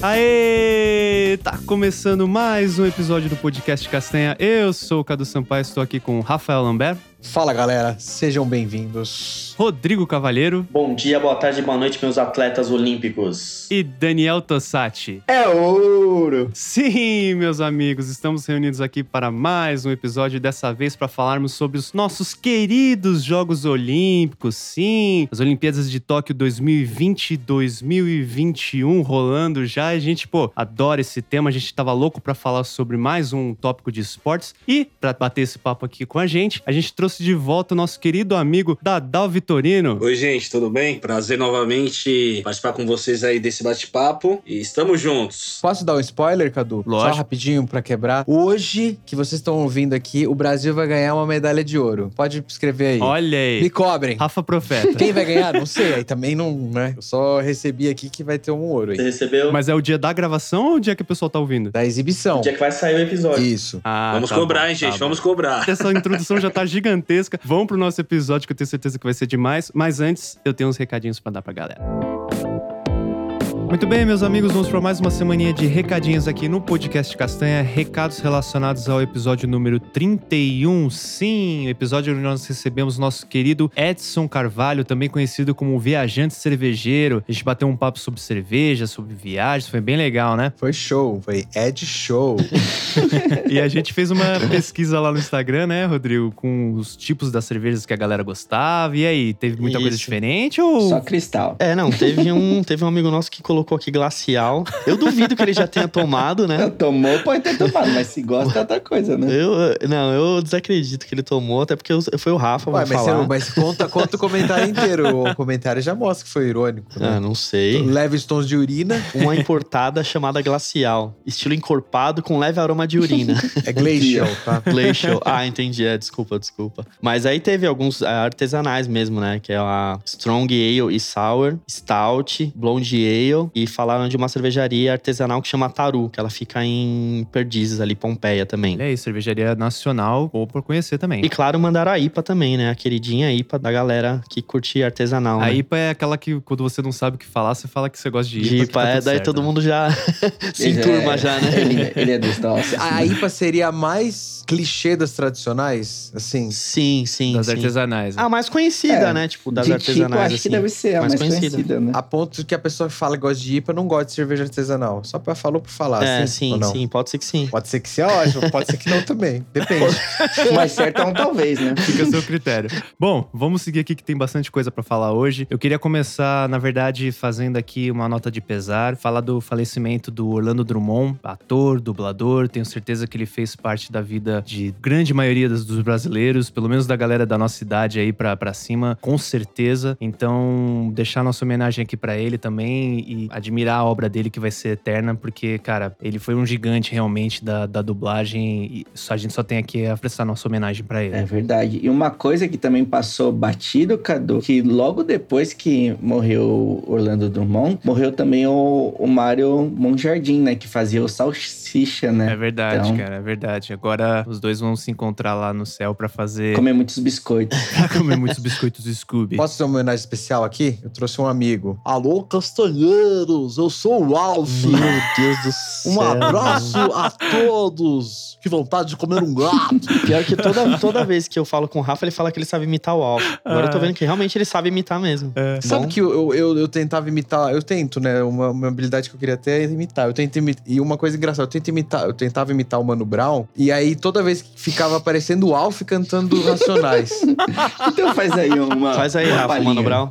Aê! Tá começando mais um episódio do podcast Castanha. Eu sou o Cadu Sampaio, estou aqui com o Rafael Lambert. Fala galera, sejam bem-vindos. Rodrigo Cavalheiro. Bom dia, boa tarde, boa noite, meus atletas olímpicos. E Daniel Tossati. É ouro! Sim, meus amigos, estamos reunidos aqui para mais um episódio, dessa vez para falarmos sobre os nossos queridos Jogos Olímpicos. Sim, as Olimpíadas de Tóquio 2020 e 2021 rolando já. A gente, pô, adora esse tema, a gente tava louco para falar sobre mais um tópico de esportes. E para bater esse papo aqui com a gente, a gente trouxe trouxe de volta o nosso querido amigo Dadal Vitorino. Oi, gente, tudo bem? Prazer novamente participar com vocês aí desse bate-papo e estamos juntos. Posso dar um spoiler, Cadu? Lógico. Só rapidinho pra quebrar. Hoje, que vocês estão ouvindo aqui, o Brasil vai ganhar uma medalha de ouro. Pode escrever aí. Olha aí. Me cobrem. Rafa Profeta. Quem vai ganhar? Não sei. Aí também não, né? Eu só recebi aqui que vai ter um ouro Você aí. recebeu Mas é o dia da gravação ou o dia que o pessoal tá ouvindo? Da exibição. o dia que vai sair o episódio. Isso. Ah, vamos tá cobrar, bom, hein, gente? tá vamos bom. cobrar. Essa introdução já tá gigantesca. Vamos pro nosso episódio que eu tenho certeza que vai ser demais. Mas antes, eu tenho uns recadinhos pra dar pra galera. Muito bem, meus amigos, vamos para mais uma semaninha de recadinhos aqui no podcast Castanha. Recados relacionados ao episódio número 31. Sim, o episódio onde nós recebemos nosso querido Edson Carvalho, também conhecido como Viajante Cervejeiro. A gente bateu um papo sobre cerveja, sobre viagens, foi bem legal, né? Foi show. Foi Ed Show. E a gente fez uma pesquisa lá no Instagram, né, Rodrigo, com os tipos das cervejas que a galera gostava. E aí, teve muita coisa Isso. diferente ou Só cristal. É, não, teve um, teve um amigo nosso que colocou aqui glacial. Eu duvido que ele já tenha tomado, né? Tomou, pode ter tomado, mas se gosta é outra coisa, né? Eu, não, eu desacredito que ele tomou, até porque eu- foi o Rafa, Ué, vou mas, falar. você- mas conta, conta o comentário inteiro. O comentário já mostra que foi irônico. Ah, Né? não sei. Leves tons de urina. Uma importada chamada glacial. Estilo encorpado com leve aroma de urina. É glacial, tá? Glacial. Ah, entendi. É, desculpa, desculpa. Mas aí teve alguns ah, artesanais mesmo, né? Que é a Strong Ale e Sour, Stout, Blonde Ale. E falaram de uma cervejaria artesanal que chama Taru, que ela fica em Perdizes, ali, Pompeia também. Aí, cervejaria nacional, ou por conhecer também. E claro, mandaram a IPA também, né? A queridinha IPA da galera que curte artesanal. A né? IPA é aquela que quando você não sabe o que falar, você fala que você gosta de IPA. De IPA, tá é, daí certo, todo né? mundo já se enturma É, já, né? Ele, ele é dos nossos. A IPA seria a mais clichê das tradicionais? Assim, Sim, sim, Das sim. artesanais. né? A mais conhecida, É, né? Tipo, das de artesanais, tipo, acho assim. que deve ser a mais, conhecida. né? a ponto que a pessoa que fala que gosta de IPA não gosta de cerveja artesanal. Só pra falou por falar, É, assim, sim, sim, pode ser que sim. Pode ser que seja ótimo, pode ser que não também. Depende. O mais certo é um talvez, né? Fica a seu critério. Bom, vamos seguir aqui que tem bastante coisa pra falar hoje. Eu queria começar, na verdade, fazendo aqui uma nota de pesar, falar do falecimento do Orlando Drummond, ator, dublador. Tenho certeza que ele fez parte da vida de grande maioria dos, brasileiros, pelo menos da galera da nossa idade aí pra, pra cima, com certeza. Então, deixar nossa homenagem aqui pra ele também e admirar a obra dele que vai ser eterna, porque, cara, ele foi um gigante realmente da, da dublagem e só- a gente só tem aqui a prestar nossa homenagem pra ele. É verdade. E uma coisa que também passou batido, Cadu, que logo depois que morreu Orlando Drummond, morreu também o, o Mário Monjardim, né? Que fazia o Salsicha, É né? verdade, Então- cara, é verdade. Agora os dois vão se encontrar lá no céu pra fazer. Comer muitos biscoitos. pra comer muitos biscoitos Scooby. Posso fazer uma homenagem especial aqui? Eu trouxe um amigo. Alô, eu sou o Alf. Meu Deus do céu. Um abraço a todos. Que vontade de comer um gato. Pior que toda, toda vez que eu falo com o Rafa, ele fala que ele sabe imitar o Alf. Agora eu tô Ah. vendo que realmente ele sabe imitar mesmo. É. Sabe que eu, eu, eu tentava imitar, eu tento, né? Uma, uma habilidade que eu queria ter é imitar. Eu tento imitar. E uma coisa engraçada, eu tento imitar, eu tentava imitar o Mano Brown, e aí toda vez que ficava aparecendo o Alf cantando Racionais. Então faz aí uma. Faz aí, uma Rafa, palhinha. Mano Brown.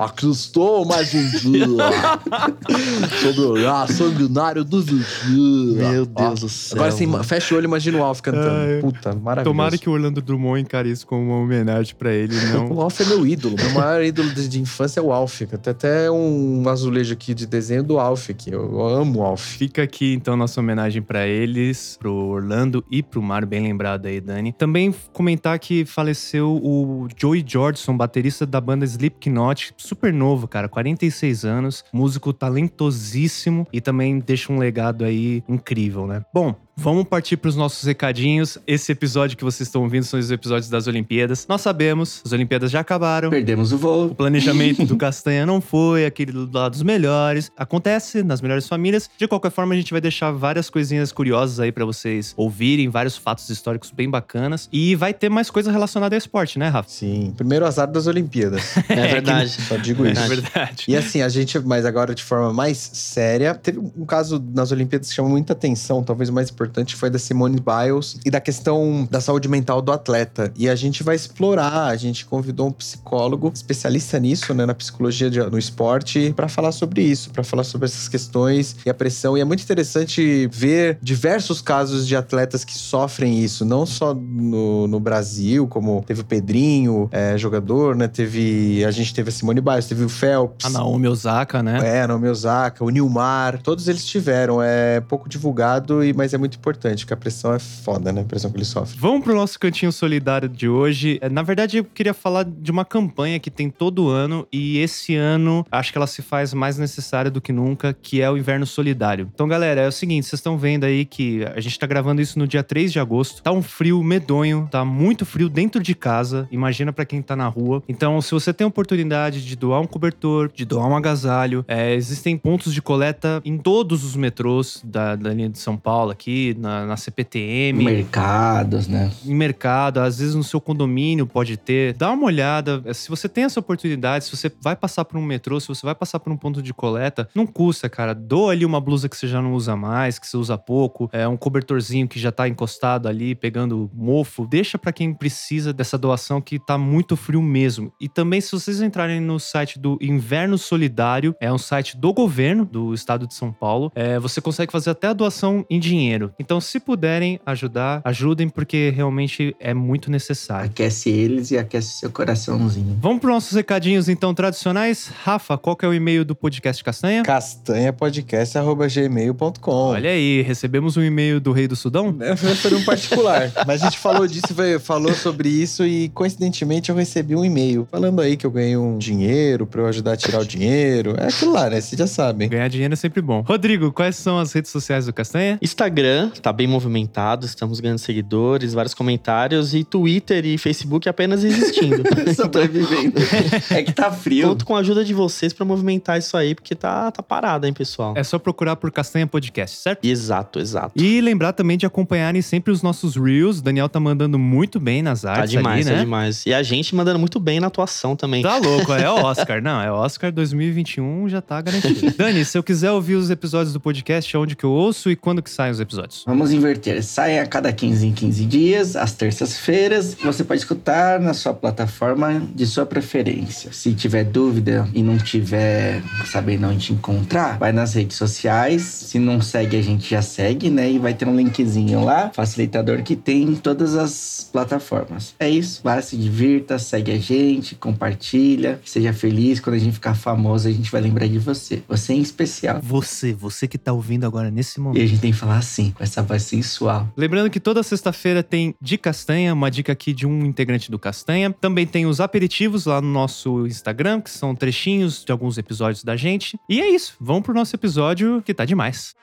Aqui estou mais um dia. Sobre o olhar sanguinário do vigia. Meu Ó, Deus do céu. Agora sim, fecha o olho e imagina o Alf cantando. Ai, Puta, maravilhoso. Tomara que o Orlando Drummond encare isso como uma homenagem pra ele, não. O Alf é meu ídolo. Meu maior ídolo de, de infância é o Alf. Tem até um azulejo aqui de desenho do Alf, que eu amo o Alf. Fica aqui então nossa homenagem pra eles, pro Orlando e pro Mário, bem lembrado aí, Dani. Também comentar que faleceu o Joey Jordison, baterista da banda Slipknot, super novo, cara, 46 anos, músico talentosíssimo e também deixa um legado aí incrível, né? Bom, vamos partir para os nossos recadinhos. Esse episódio que vocês estão ouvindo são os episódios das Olimpíadas. Nós sabemos, as Olimpíadas já acabaram. Perdemos o O voo. planejamento do Castanha não foi aquele lá dos melhores. Acontece nas melhores famílias. De qualquer forma, a gente vai deixar várias coisinhas curiosas aí pra vocês ouvirem, vários fatos históricos bem bacanas. E vai ter mais coisa relacionada ao esporte, né, Rafa? Sim. Primeiro azar das Olimpíadas. É verdade. Só digo É isso. verdade. E assim, a gente, mas agora de forma mais séria, teve um caso nas Olimpíadas que chamou muita atenção, talvez o mais importante foi da Simone Biles e da questão da saúde mental do atleta. E a gente vai explorar, a gente convidou um psicólogo especialista nisso, né, na psicologia de- no esporte, para falar sobre isso, para falar sobre essas questões e a pressão. E é muito interessante ver diversos casos de atletas que sofrem isso, não só no, no Brasil, como teve o Pedrinho, é, jogador, né? Teve. A gente teve a Simone Biles, teve o Phelps. A Naomi Osaka, né? É, Naomi Osaka, o Nilmar, todos eles tiveram. É pouco divulgado, e mas é muito importante, porque a pressão é foda, né? A pressão que eles sofrem. Vamos pro nosso cantinho solidário de hoje. É, Na verdade, eu queria falar de uma campanha que tem todo ano e esse ano acho que ela se faz mais necessária do que nunca, que é o Inverno Solidário. Então, galera, é o seguinte, vocês estão vendo aí que a gente tá gravando isso no dia 3 de agosto. Tá um frio medonho, tá muito frio dentro de casa. Imagina pra quem tá na rua. Então, se você tem a oportunidade de doar um cobertor, de doar um agasalho, é, existem pontos de coleta em todos os metrôs da, da linha de São Paulo aqui, na, na CPTM Mercados, né? em mercado, às vezes no seu condomínio pode ter. Dá uma olhada. Se você tem essa oportunidade, se você vai passar por um metrô, se você vai passar por um ponto de coleta, não custa, cara. Doa ali uma blusa que você já não usa mais, que você usa pouco, é um cobertorzinho que já tá encostado ali, pegando mofo. Deixa pra quem precisa dessa doação que tá muito frio mesmo. E também, se vocês entrarem no site do Inverno Solidário, é um site do governo do estado de São Paulo, é, você consegue fazer até a doação em dinheiro. Então, se puderem ajudar, ajudem, porque realmente é muito necessário. Aquece eles e aquece seu coraçãozinho. Vamos para nossos recadinhos, então, tradicionais. Rafa, qual que é o e-mail do podcast Castanha? castanhapodcast.gmail.com Olha aí, recebemos um e-mail do Rei do Sudão? É, Foi um particular. Mas a gente falou disso, falou sobre isso e coincidentemente eu recebi um e-mail falando aí que eu ganhei um dinheiro pra eu ajudar a tirar o dinheiro. É aquilo lá, né? Vocês já sabem. Ganhar dinheiro é sempre bom. Rodrigo, quais são as redes sociais do Castanha? Instagram tá bem movimentado, estamos ganhando seguidores, vários comentários e Twitter e Facebook apenas existindo. Sobrevivendo. é que tá frio. Conto com a ajuda de vocês pra movimentar isso aí, porque tá, tá parado, hein, pessoal? É só procurar por Castanha Podcast, certo? Exato, exato. E lembrar também de acompanharem sempre os nossos Reels. O Daniel tá mandando muito bem nas Tá artes demais, ali, tá né? demais. E a gente mandando muito bem na atuação também. Tá louco, é o Oscar. Não, é Oscar 2021, já tá garantido. Dani, se eu quiser ouvir os episódios do podcast, onde que eu ouço e quando que saem os episódios? Vamos inverter. Sai a cada 15 em 15 dias, às terças-feiras. Você pode escutar na sua plataforma de sua preferência. Se tiver dúvida e não tiver sabendo onde encontrar, vai nas redes sociais. Se não segue, a gente já segue, né? E vai ter um linkzinho lá, facilitador que tem em todas as plataformas. É isso. Vai, se divirta, segue a gente, compartilha. Seja feliz. Quando a gente ficar famoso, a gente vai lembrar de você. Você em especial. Você, você que tá ouvindo agora nesse E momento. a gente tem que falar assim, essa voz sensual. Lembrando que toda sexta-feira tem de Castanha, uma dica aqui de um integrante do Castanha. Também tem os aperitivos lá no nosso Instagram, que são trechinhos de alguns episódios da gente. E é isso, vamos pro nosso episódio que tá demais.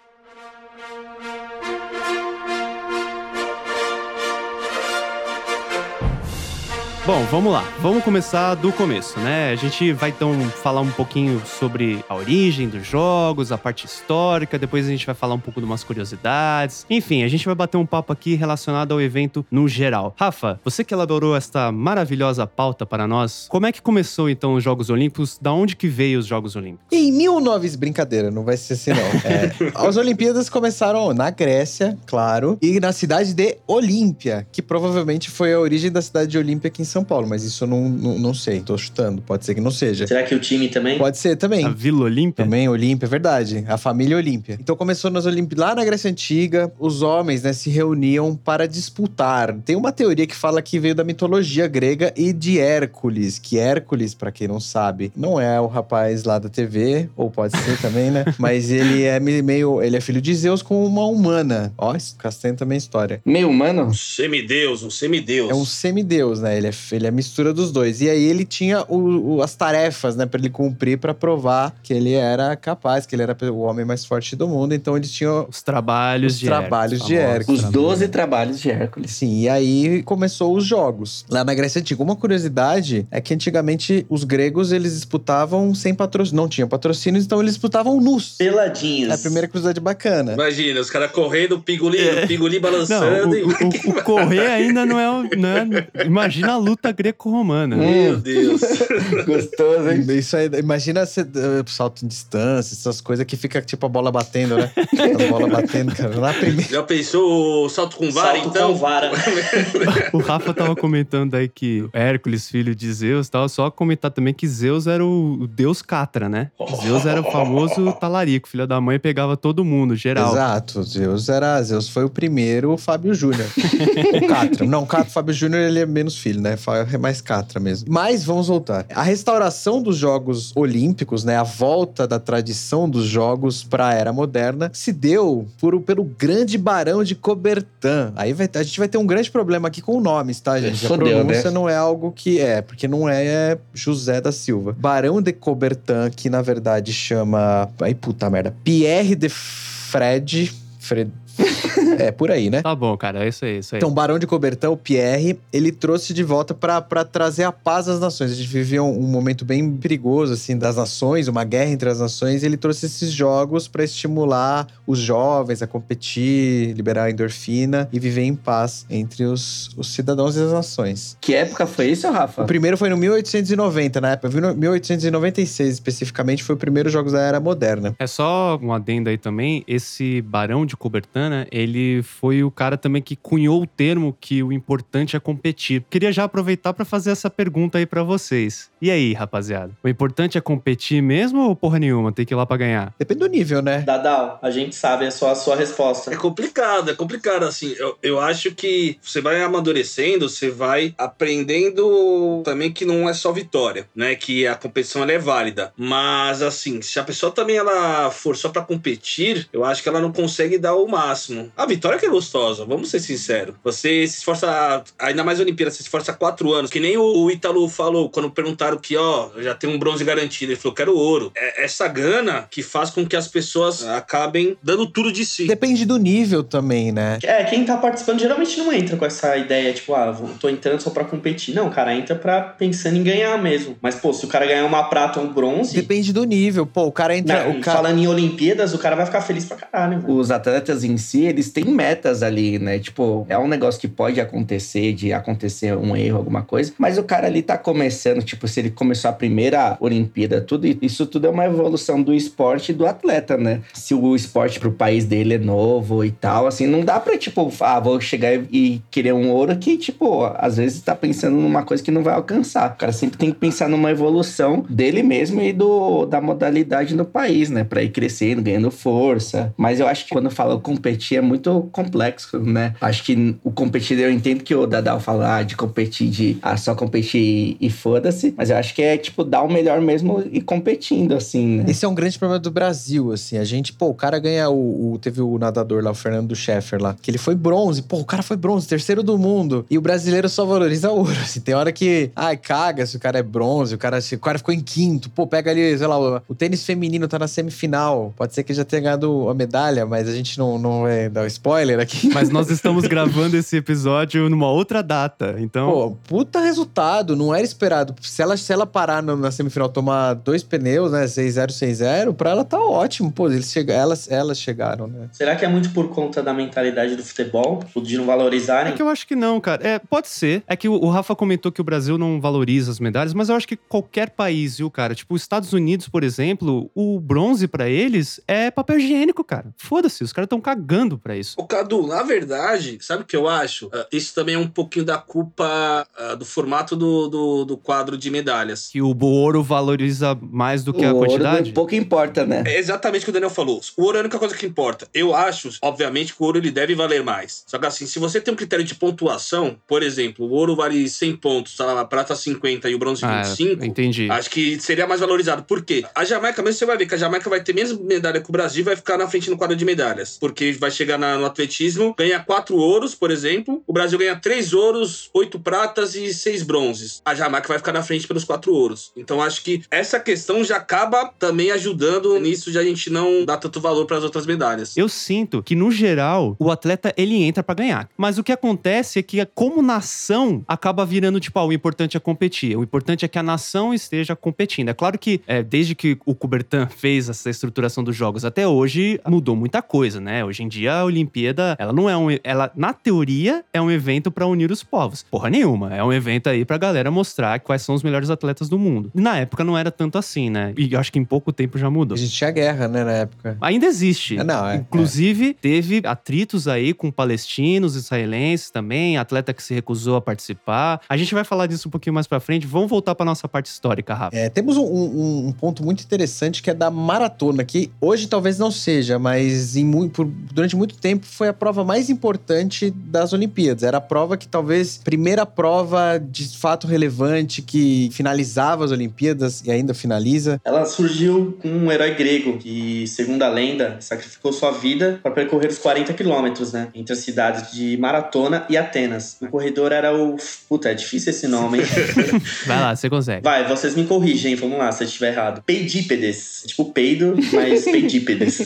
Bom, vamos lá. Vamos começar do começo, né? A gente vai então falar um pouquinho sobre a origem dos jogos, a parte histórica, depois a gente vai falar um pouco de umas curiosidades. Enfim, a gente vai bater um papo aqui relacionado ao evento no geral. Rafa, você que elaborou esta maravilhosa pauta para nós, como é que começou então os Jogos Olímpicos? Da onde que veio os Jogos Olímpicos? Em 19... Brincadeira, não vai ser assim não. É, as Olimpíadas começaram na Grécia, claro, e na cidade de Olímpia, que provavelmente foi a origem da cidade de Olímpia aqui em São Paulo, mas isso eu não, não, não sei, tô chutando, pode ser que não seja. Será que o time também? Pode ser também. A Vila Olímpia? Também Olímpia, é verdade. A família Olímpia. Então começou nas Olimpíadas. Lá na Grécia Antiga, os homens né, se reuniam para disputar. Tem uma teoria que fala que veio da mitologia grega e de Hércules. Que Hércules, pra quem não sabe, não é o rapaz lá da TV, ou pode ser também, né? Mas ele é me- meio. Ele é filho de Zeus com uma humana. Ó, isso Castanho também é história. Meio humano? Um semideus, um semideus. É um semideus, né? Ele é Ele é a mistura dos dois. E aí ele tinha o- o- as tarefas, né, pra ele cumprir pra provar que ele era capaz, que ele era o homem mais forte do mundo. Então ele tinha Os trabalhos Os de trabalhos Hércules, de Hércules. Os trabalhos. 12 trabalhos de Hércules. Sim, e aí começou os jogos. Lá na Grécia Antiga. Uma curiosidade é que antigamente os gregos eles disputavam sem patrocínio, não tinha patrocínios, então eles disputavam nus. Peladinhos. É a primeira curiosidade bacana. Imagina, os caras correndo, o o piguli Não, balançando. o, e- o- o- o correr ainda não é, o- não é- Imagina a luta greco-romana. Meu Deus. Gostoso, hein? Isso aí, imagina você, eh, salto em distância, essas coisas que fica tipo a bola batendo, né? A bola batendo, cara. Na primeira. Já pensou o salto com vara, Salto então? com vara. O Rafa tava comentando aí que Hércules, filho de Zeus, tal. Só comentar também que Zeus era o, o deus Catra, né? Zeus era o famoso talarico, filho da mãe, pegava todo mundo, geral. Exato, Zeus era. Zeus foi o primeiro Fábio Júnior. o Catra. Não, o Catra, Fábio Júnior, ele é menos filho, né? É mais Catra mesmo. Mas vamos voltar. A restauração dos Jogos Olímpicos, né? A volta da tradição dos Jogos para a era moderna se deu por, pelo grande Barão de Coubertin. Aí vai, a gente vai ter um grande problema aqui com nomes, tá, gente? A Fodeu, pronúncia né? não é algo que é, porque não é, é José da Silva. Barão de Coubertin, que na verdade chama. Ai, puta merda. Pierre de Fred. Fred. É, por aí, né? Tá bom, cara, é isso aí, isso aí. Então, o Barão de Coubertin, o Pierre, ele trouxe de volta pra pra trazer a paz às nações. A gente vivia um, um momento bem perigoso, assim, das nações, uma guerra entre as nações. E ele trouxe esses jogos pra estimular os jovens a competir, liberar a endorfina e viver em paz entre os, os cidadãos e as nações. Que época foi isso, Rafa? O primeiro foi no 1890, na época. 1896, especificamente, foi o primeiro Jogos da Era Moderna. É só um adendo aí também, esse Barão de Coubertin, né, ele foi o cara também que cunhou o termo que o importante é competir. Queria já aproveitar pra fazer essa pergunta aí pra vocês. E aí, rapaziada? O importante é competir mesmo ou porra nenhuma? Tem que ir lá pra ganhar? Depende do nível, né? Dadal, a gente sabe, é só a sua resposta. É complicado, é complicado, assim. Eu, eu acho que você vai amadurecendo, você vai aprendendo também que não é só vitória, né? Que a competição ela é válida. Mas, assim, se a pessoa também ela for só pra competir, eu acho que ela não consegue dar o máximo. A vitória que é gostosa, vamos ser sinceros. Você se esforça, ainda mais Olimpíada, você se esforça há quatro anos, que nem o, Ítalo falou quando perguntaram que, ó, já tem um bronze garantido. Ele falou, quero ouro. É essa gana que faz com que as pessoas acabem dando tudo de si. Depende do nível também, né? É, quem tá participando geralmente não entra com essa ideia, tipo, ah, tô entrando só pra competir. Não, o cara entra pra pensando em ganhar mesmo. Mas, pô, se o cara ganhar uma prata ou um bronze, Depende do nível. Pô, o cara entra. né, o cara... falando em Olimpíadas, o cara vai ficar feliz pra caralho, velho. Os atletas em si, eles têm metas ali, né? Tipo, é um negócio que pode acontecer, de acontecer um erro, alguma coisa. Mas o cara ali tá começando, tipo, se ele começou a primeira Olimpíada, tudo isso tudo é uma evolução do esporte e do atleta, né? Se o esporte pro país dele é novo e tal, assim, não dá pra, tipo, ah, vou chegar e querer um ouro que, tipo, às vezes tá pensando numa coisa que não vai alcançar. O cara sempre tem que pensar numa evolução dele mesmo e do, da modalidade no país, né? Pra ir crescendo, ganhando força. Mas eu acho que quando fala competir é muito complexo, né? Acho que o competir, eu entendo que o Dadal fala ah, de competir, de ah, só competir e foda-se. Mas eu acho que é, tipo, dar o melhor mesmo e competindo, assim, né? Esse é um grande problema do Brasil, assim. A gente, pô, o cara ganha o, o- Teve o nadador lá, o Fernando Scheffer lá, que ele foi bronze. Pô, o cara foi bronze, terceiro do mundo. E o brasileiro só valoriza ouro. Assim, tem hora que. Ai, caga se o cara é bronze, o cara, se o cara ficou em quinto. Pô, pega ali, sei lá, o, o tênis feminino tá na semifinal. Pode ser que já tenha ganhado a medalha, mas a gente não, não vai dar o spoiler aqui. Mas nós estamos gravando esse episódio numa outra data, então... Pô, puta resultado, não era esperado. Se ela, se ela parar na semifinal tomar dois pneus, né? 6-0, 6-0, pra ela tá ótimo. Pô, eles chega, elas, elas chegaram, né? Será que é muito por conta da mentalidade do futebol? Tipo, De não valorizarem? É que eu acho que não, cara. É, pode ser. É que o, o Rafa comentou que o Brasil não valoriza as medalhas, mas eu acho que qualquer país, viu, cara? Tipo, os Estados Unidos, por exemplo, o bronze pra eles é papel higiênico, cara. Foda-se, os caras estão cagando pra isso. Ô, Cadu, na verdade, sabe o que eu acho? Ah, isso também é um pouquinho da culpa ah, do formato do, do, do quadro de medalhas. Que o ouro valoriza mais do que a o ouro quantidade. pouco importa, né? É exatamente o que o Daniel falou. O ouro é a única coisa que importa. Eu acho, obviamente, que o ouro ele deve valer mais. Só que assim, se você tem um critério de pontuação, por exemplo, o ouro vale 100 pontos, a prata 50 e o bronze Ah, 25, entendi. Acho que seria mais valorizado. Por quê? A Jamaica, mesmo você vai ver que a Jamaica vai ter menos medalha que o Brasil e vai ficar na frente no quadro de medalhas. Porque vai chega na- no atletismo, ganha quatro ouros, por exemplo. O Brasil ganha três ouros, oito pratas e seis bronzes. A Jamaica vai ficar na frente pelos quatro ouros. Então acho que essa questão já acaba também ajudando nisso de a gente não dar tanto valor para as outras medalhas. Eu sinto que, no geral, o atleta ele entra pra ganhar. Mas o que acontece é que, como nação, acaba virando tipo, ah, o importante é competir. O importante é que a nação esteja competindo. É claro que, é, desde que o Coubertin fez essa estruturação dos jogos até hoje, mudou muita coisa, né? Hoje em dia, a Olimpíada, ela não é um. Ela, na teoria, é um evento pra unir os povos. Porra nenhuma. É um evento aí pra galera mostrar quais são os melhores atletas do mundo. Na época não era tanto assim, né? E eu acho que em pouco tempo já mudou. Existia guerra, né, na época. Ainda existe. É, não, é, Inclusive, teve atritos aí com palestinos, israelenses também, atleta que se recusou a participar. A gente vai falar disso um pouquinho mais pra frente. Vamos voltar pra nossa parte histórica, Rafa. É, temos um, um- um ponto muito interessante que é da maratona, que hoje talvez não seja, mas em por- durante muito tempo foi a prova mais importante das Olimpíadas. Era a prova que talvez primeira prova de fato relevante que finalizava as Olimpíadas e ainda finaliza. Ela surgiu com um herói grego que, segundo a lenda, sacrificou sua vida para percorrer os 40 quilômetros, né? Entre as cidades de Maratona e Atenas. O corredor era o. Puta, é difícil esse nome, hein? Vai lá, você consegue. Vai, vocês me corrigem, vamos lá, se eu estiver errado. Peidípedes. Tipo peido, mas peidípedes.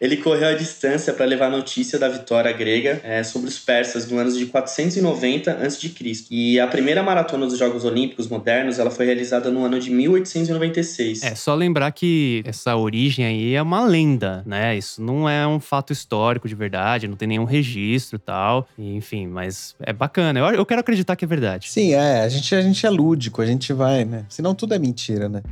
Ele correu a distância para levar a notícia da vitória grega é, sobre os persas no ano de 490 a.C. E a primeira maratona dos Jogos Olímpicos modernos, ela foi realizada no ano de 1896. É, só lembrar que essa origem aí é uma lenda, né? Isso não é um fato histórico de verdade, não tem nenhum registro e tal. Enfim, mas é bacana. Eu, eu quero acreditar que é verdade. Sim, é, a gente, a gente é lúdico, a gente vai, né? Senão tudo é mentira, né?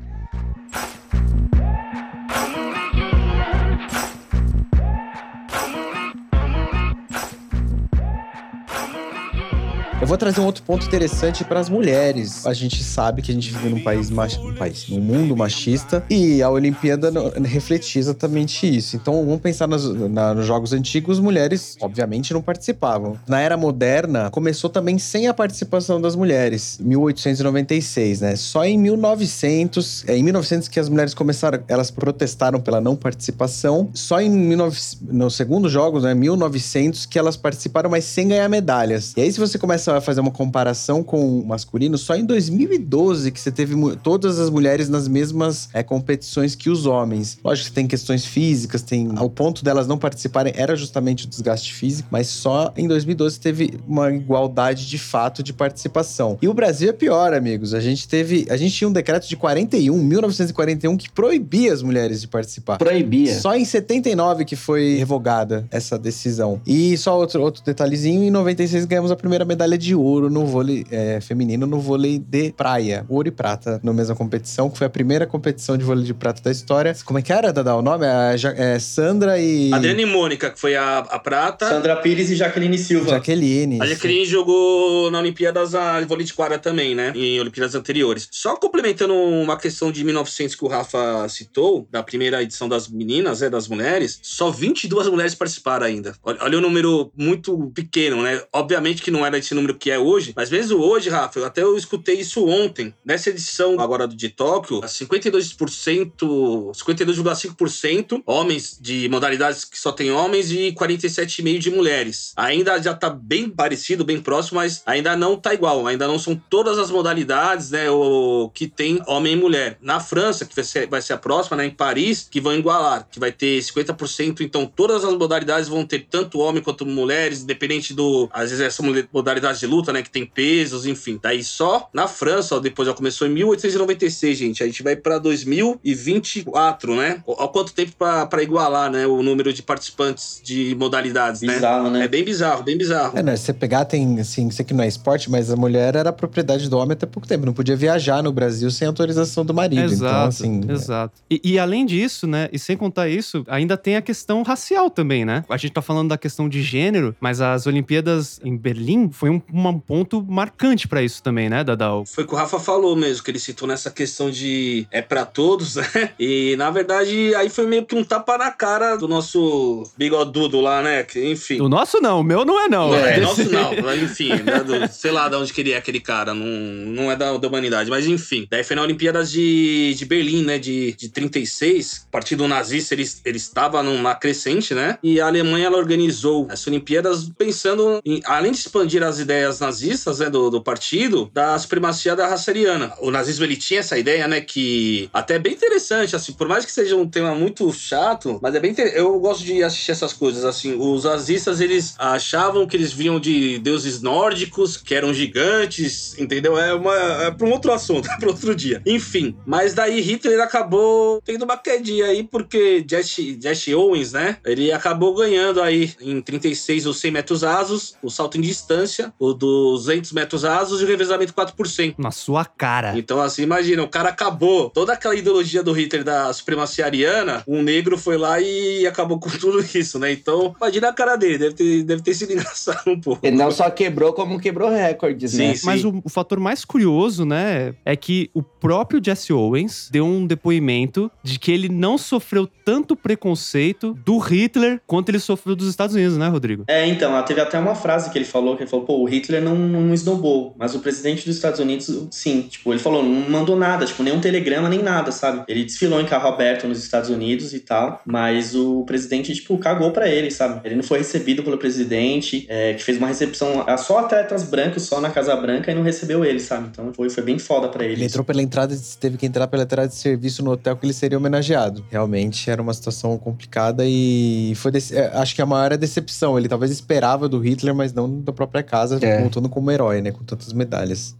Eu vou trazer um outro ponto interessante para as mulheres. A gente sabe que a gente vive num país, mach... um país, num mundo machista e a Olimpíada refletia exatamente isso. Então, vamos pensar nas- na- nos jogos antigos, mulheres, obviamente, não participavam. Na era moderna, começou também sem a participação das mulheres, 1896, né? Só em 1900, é em 1900 que as mulheres começaram, elas protestaram pela não participação. Só em 19, no segundo jogos, né, 1900 que elas participaram, mas sem ganhar medalhas. E aí se você começa a fazer uma comparação com o masculino, só em 2012 que você teve todas as mulheres nas mesmas é, competições que os homens. Lógico que tem questões físicas, tem o ponto delas não participarem era justamente o desgaste físico, mas só em 2012 teve uma igualdade de fato de participação. E o Brasil é pior, amigos. A gente teve, a gente tinha um decreto de 41, 1941 que proibia as mulheres de participar. Proibia. Só em 79 que foi revogada essa decisão. E só outro, outro detalhezinho, em 96 ganhamos a primeira medalha de ouro no vôlei é, feminino, no vôlei de praia. Ouro e prata na mesma competição, que foi a primeira competição de vôlei de prata da história. Como é que era, Dada, o nome? É, Ja- é Sandra e... Adriana e Mônica, que foi a, a prata. Sandra Pires e Jaqueline Silva. Jaqueline. A Jaqueline jogou na Olimpíadas a vôlei de quadra também, né? Em Olimpíadas anteriores. Só complementando uma questão de 1900 que o Rafa citou, da primeira edição das meninas, né? Das mulheres, só 22 mulheres participaram ainda. Olha, olha o número muito pequeno, né? Obviamente que não era esse número que é hoje, mas mesmo hoje, Rafa, eu até eu escutei isso ontem. Nessa edição agora de Tóquio, 52%, 52,5% homens de modalidades que só tem homens e 47,5% de mulheres. Ainda já tá bem parecido, bem próximo, mas ainda não tá igual. Ainda não são todas as modalidades, né, o, que tem homem e mulher. Na França, que vai ser, vai ser a próxima, né, em Paris, que vão igualar, que vai ter 50%. Então, todas as modalidades vão ter tanto homem quanto mulheres, independente do. Às vezes, essa modalidade de luta, né, que tem pesos, enfim. Daí só na França, ó, depois já começou em 1896, gente. A gente vai pra 2024, né? Há quanto tempo pra, pra igualar, né, o número de participantes de modalidades, né? Bizarro, né? É bem bizarro, bem bizarro. É, né? Se você pegar, tem, assim, sei que não é esporte, mas a mulher era propriedade do homem até pouco tempo. Não podia viajar no Brasil sem autorização do marido. Exato, então, assim. exato. E, e além disso, né, e sem contar isso, ainda tem a questão racial também, né? A gente tá falando da questão de gênero, mas as Olimpíadas em Berlim foi um um ponto marcante pra isso também, né, Dadal? Foi o que o Rafa falou mesmo, que ele citou nessa questão de é pra todos, né? E na verdade, aí foi meio que um tapa na cara do nosso bigodudo lá, né? Que, enfim. O nosso não, o meu não é não. É, Desse- nosso não, mas enfim, né, do- sei lá de onde que ele é aquele cara, não, não é da, da humanidade, mas enfim. Daí foi na Olimpíadas de, de Berlim, né, de, de 36, o partido nazista, ele, ele estava numa crescente, né, e a Alemanha, ela organizou essa Olimpíadas pensando em, além de expandir as ideias nazistas, né, do, do partido, da supremacia da raça ariana. O nazismo, ele tinha essa ideia, né, que até é bem interessante, assim, por mais que seja um tema muito chato, mas é bem eu gosto de assistir essas coisas, assim, os nazistas, eles achavam que eles vinham de deuses nórdicos, que eram gigantes, entendeu? É, uma, é para um outro assunto, para outro dia. Enfim, mas daí Hitler acabou tendo uma quedinha aí, porque Jesse, Jesse Owens, né, ele acabou ganhando aí em 36 os 100 metros rasos, o salto em distância, o 200 metros rasos e o revezamento 4%. Na sua cara. Então, assim, imagina, o cara acabou toda aquela ideologia do Hitler da supremacia ariana, um negro foi lá e acabou com tudo isso, né? Então, imagina a cara dele, deve ter, deve ter sido engraçado um pouco. Ele não só quebrou, como quebrou recordes, Sim, né? sim. Mas o, o fator mais curioso, né, é que o próprio Jesse Owens deu um depoimento de que ele não sofreu tanto preconceito do Hitler quanto ele sofreu dos Estados Unidos, né, Rodrigo? É, então, ela teve até uma frase que ele falou, que ele falou, pô, o Hitler não, não esnobou, mas o presidente dos Estados Unidos, sim. Tipo, ele falou, não mandou nada, tipo, nem um telegrama, nem nada, sabe? Ele desfilou em carro aberto nos Estados Unidos e tal, mas o presidente, tipo, cagou pra ele, sabe? Ele não foi recebido pelo presidente, é, que fez uma recepção a só atletas brancos, só na Casa Branca, e não recebeu ele, sabe? Então foi, foi bem foda pra ele. Ele entrou pela entrada, teve que entrar pela entrada de serviço no hotel que ele seria homenageado. Realmente era uma situação complicada e foi é, acho que a maior decepção. Ele talvez esperava do Hitler, mas não da própria casa, É. contando como herói, né? Com tantas medalhas.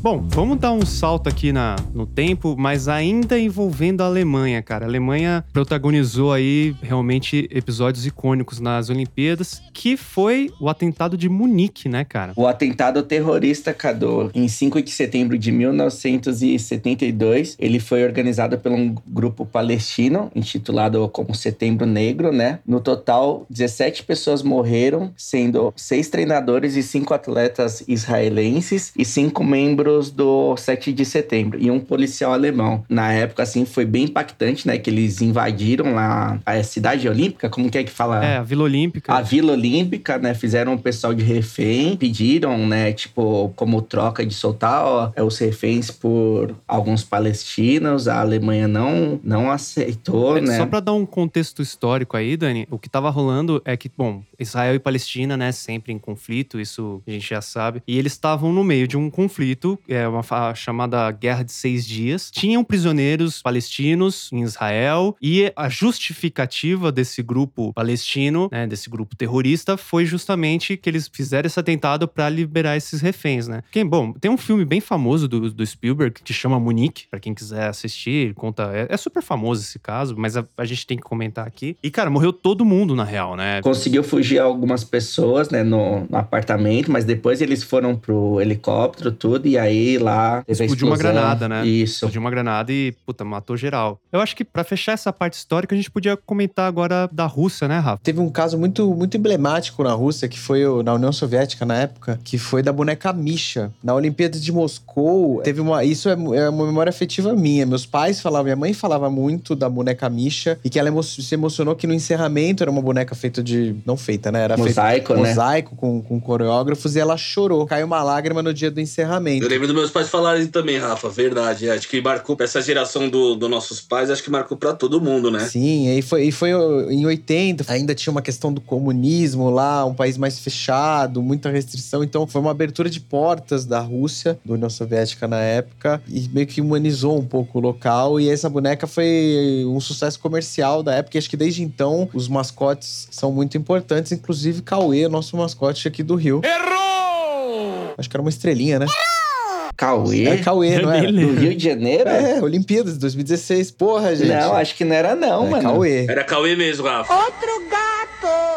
Bom, vamos dar um salto aqui na, no tempo, mas ainda envolvendo a Alemanha, cara. A Alemanha protagonizou aí realmente episódios icônicos nas Olimpíadas, que foi o atentado de Munique, né, cara? O atentado terrorista Cadu, em 5 de setembro de 1972, ele foi organizado por um grupo palestino, intitulado como Setembro Negro, né? No total, 17 pessoas morreram, sendo seis treinadores e cinco atletas israelenses e cinco membros do 7 de setembro e um policial alemão. Na época, assim, foi bem impactante, né? Que eles invadiram lá a cidade olímpica, como que é que fala? É, a Vila Olímpica. A Vila Olímpica, né? Fizeram o pessoal de refém, pediram, né? Tipo, como troca de soltar ó, é, os reféns por alguns palestinos. A Alemanha não, não aceitou, É, né? Só pra dar um contexto histórico aí, Dani, o que tava rolando é que, bom, Israel e Palestina, né, sempre em conflito, isso a gente já sabe. E eles estavam no meio de um conflito, é uma chamada Guerra de Seis Dias. Tinham prisioneiros palestinos em Israel e a justificativa desse grupo palestino, né, desse grupo terrorista, foi justamente que eles fizeram esse atentado pra liberar esses reféns, né? Quem, bom, tem um filme bem famoso do, do Spielberg que chama Munique, pra quem quiser assistir, conta, é, é super famoso esse caso, mas a, a gente tem que comentar aqui. E cara, morreu todo mundo na real, né? Conseguiu fugir algumas pessoas, né, no, no apartamento, mas depois eles foram pro helicóptero, tudo, e aí lá teve Explodiu uma granada, né? Isso. Explodiu uma granada e, puta, matou geral. Eu acho que pra fechar essa parte histórica, a gente podia comentar agora da Rússia, né, Rafa? Teve um caso muito, muito emblemático na Rússia, que foi na União Soviética na época, que foi da boneca Misha. Na Olimpíada de Moscou, teve uma. Isso é, é uma memória afetiva minha. Meus pais falavam, minha mãe falava muito da boneca Misha e que ela emo- se emocionou que no encerramento era uma boneca feita de. Não feita, né? Era Mosaico, feita, né? mosaico com, com coreógrafos e ela chorou. Caiu uma lágrima no dia do encerramento. Eu lembro dos meus pais falarem também, Rafa, verdade. Acho que marcou pra essa geração dos do nossos pais, acho que marcou pra todo mundo, né? Sim, e foi, e foi ó, em 80, ainda tinha uma questão do comunismo lá, um país mais fechado, muita restrição. Então foi uma abertura de portas da Rússia, da União Soviética na época, e meio que humanizou um pouco o local. E essa boneca foi um sucesso comercial da época. E acho que desde então os mascotes são muito importantes, inclusive Cauê, nosso mascote aqui do Rio. Errou! Acho que era uma estrelinha, né? Cauê? É Cauê, não é? Do Rio de Janeiro? É, Olimpíadas de 2016. Porra, gente. Não, acho que não era não, é mano. Cauê. Era Cauê mesmo, Rafa.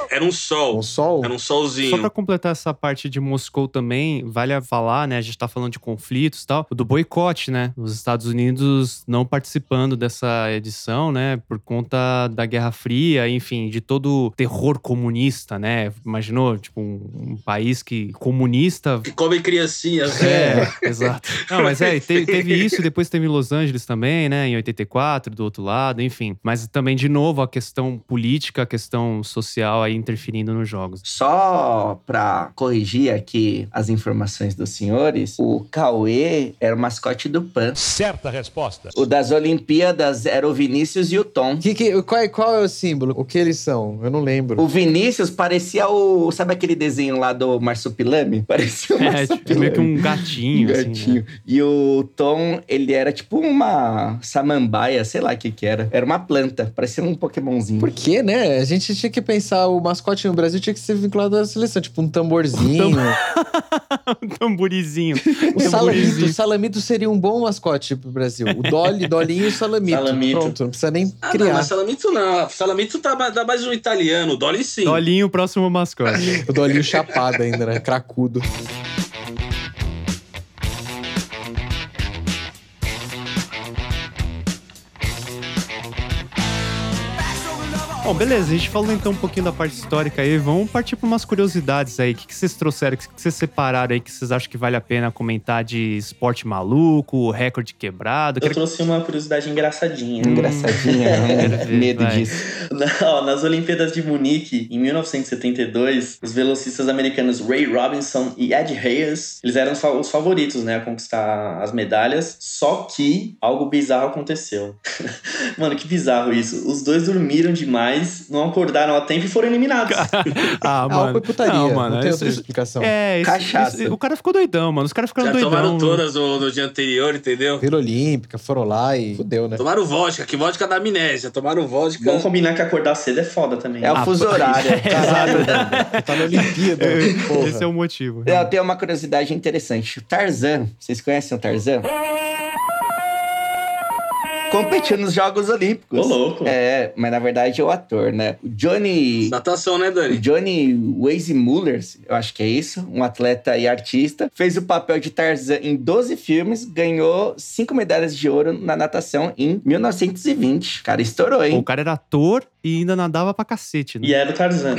Era um sol. Um sol? Era um Só solzinho. pra completar essa parte de Moscou também, vale a falar, né? A gente tá falando de conflitos e tal, do boicote, né? Os Estados Unidos não participando dessa edição, né? Por conta da Guerra Fria, enfim, de todo o terror comunista, né? Imaginou, tipo, um, um país que comunista Que come criancinhas. né? é, exato. Não, mas é, te- teve isso, depois teve Los Angeles também, né, em 84, do outro lado, enfim. Mas também, de novo, a questão política, a questão social aí interferindo nos jogos. Só pra corrigir aqui as informações dos senhores, o Cauê era o mascote do PAN. Certa resposta. O das Olimpíadas era o Vinícius e o Tom. Que, que, qual, é, qual é o símbolo? O que eles são? Eu não lembro. O Vinícius parecia o. Sabe aquele desenho lá do Marsupilame? Parecia o É, Marsupilame. tipo, meio que um gatinho, Um assim, gatinho. né? E o Tom, ele era tipo uma samambaia, sei lá o que que era. Era uma planta, parecia um Pokémonzinho. Por quê, né? A gente tinha que pensar, o mascote no Brasil tinha que ser vinculado à seleção, tipo um tamborzinho. um tamborizinho. O salamito, o salamito seria um bom mascote pro Brasil. O Dolly, Dolinho e o salamito. Salamito. Pronto, não precisa nem Ah, não, criar. mas Salamito não. Salamito tá, dá mais um italiano. Dolly sim. Dolinho, próximo mascote. O Dolinho chapado ainda, né? Cracudo. Bom, beleza, a gente falou então um pouquinho da parte histórica aí. Vamos partir para umas curiosidades aí. O que, que vocês trouxeram, o que, que vocês separaram aí que vocês acham que vale a pena comentar de esporte maluco, recorde quebrado? Eu Quero- trouxe uma curiosidade engraçadinha. Engraçadinha, Quero ver, medo vai. disso. Ó, nas Olimpíadas de Munique, em 1972, os velocistas americanos Ray Robinson e Ed Hayes, eles eram os favoritos, né, a conquistar as medalhas, só que algo bizarro aconteceu. Mano, que bizarro isso. Os dois dormiram demais, não acordaram a tempo e foram eliminados. Ah, Álcool mano. e putaria. Não, Não, mano. tem isso- outra explicação. É, isso, Cachaça. isso- o cara ficou doidão, mano. Os caras ficaram Já doidão. tomaram todas no, no dia anterior, entendeu? Vila Olímpica, foram lá e fudeu, né? Tomaram vodka, que vodka da amnésia. Tomaram vodka. Vamos combinar que acordar cedo é foda também. É o Ah, fuso horário. Caralho, velho. Tá na Olimpíada. porra. Esse é o motivo. Eu tenho uma curiosidade interessante. O Tarzan, vocês conhecem o Tarzan? Competiu nos Jogos Olímpicos. Ô, louco. É, mas na verdade é o ator, né? O Johnny. Natação, né, O Dani? Johnny Weissmuller, eu acho que é isso, um atleta e artista, fez o papel de Tarzan em 12 filmes, ganhou 5 medalhas de ouro na natação em 1920. Cara, estourou, hein? o cara era ator e ainda nadava pra cacete, né? E era o Tarzan.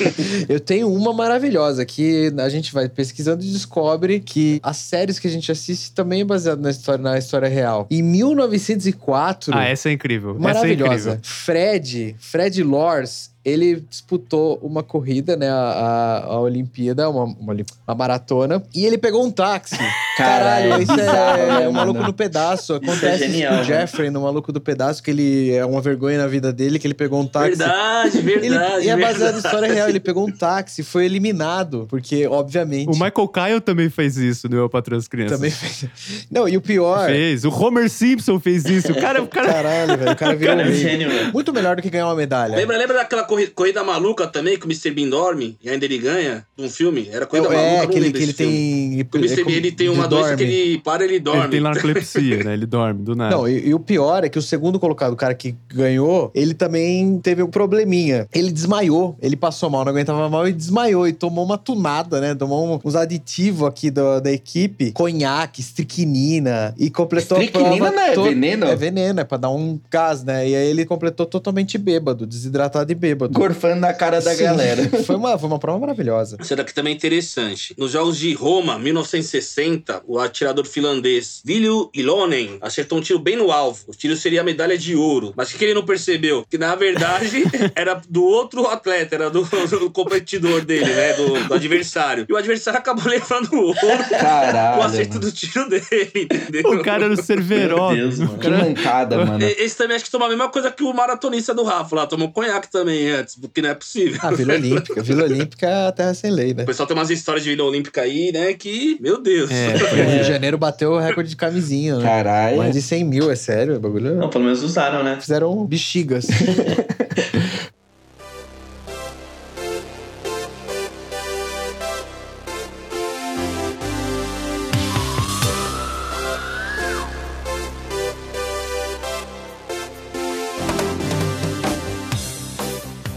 Eu tenho uma maravilhosa que a gente vai pesquisando e descobre que as séries que a gente assiste também é baseado na história, na história real. Em 1904, Ah, essa é incrível. Essa é maravilhosa, incrível. Fred, Fred Lors, ele disputou uma corrida, né, a, a, a Olimpíada, uma, uma, uma maratona, e ele pegou um táxi. Caralho, isso é, né, o Maluco no Pedaço. Acontece isso genial, com o né? Jeffrey no Maluco do Pedaço, que ele é uma vergonha na vida dele, que ele pegou um táxi. Verdade, Ele, verdade. e é baseado em história real. Ele pegou um táxi, foi eliminado, porque, obviamente. O Michael Kyle também fez isso no Eu Patrão as Crianças. também fez. Não, e o pior. Fez. O Homer Simpson fez isso. O cara, o cara... Caralho, velho. O cara virou Cara, um é gênio, velho. Muito melhor do que ganhar uma medalha. Lembra, lembra daquela corri- corrida maluca também que o Mr. Bean dorme e ainda ele ganha? Um filme? Era É, corrida maluca, é eu não que ele, que ele filme. tem. O Mr. é Bean, ele tem uma ele doença que dorme. ele para ele dorme. Ele tem narcolepsia, né? Ele dorme do nada. Não, e, e o pior é que o segundo colocado, o cara que ganhou, ele também teve um probleminha. Ele desmaiou, ele passou mal, não aguentava mal e desmaiou. E tomou uma tunada, né? Tomou uns aditivos aqui da, da equipe: conhaque, estricnina. E completou Estricnina a prova. não é to- veneno? É veneno, é pra dar um gás, né? E aí ele completou totalmente bêbado, desidratado e bêbado. Gorfando na cara da Sim. galera. Foi uma, foi uma prova maravilhosa. Isso daqui também é interessante. Nos Jogos de Roma, 1960, o atirador finlandês Vilju Ilonen acertou um tiro bem no alvo. O tiro seria a medalha de ouro. Mas o que ele não percebeu? Que, na verdade, era do outro atleta, era do, do competidor dele, né? Do, do adversário. E o adversário acabou levando o ouro Caralho. o acerto mano. do tiro dele, entendeu? O cara era o Cerveró. Meu Deus, mano. Que mancada, mano. Esse também acho que tomou a mesma coisa que o maratonista do Rafa lá. Tomou conhaque também antes, porque não é possível. Ah, Vila Olímpica. Vila Olímpica é a terra sem lei, né? O pessoal tem umas histórias de Vila Olímpica aí, né? Que, meu Deus. É, O Rio de Janeiro bateu o recorde de camisinha, né? Caralho. Mais de 100 mil, é sério, o bagulho. Não, pelo menos usaram, né? Fizeram bexigas.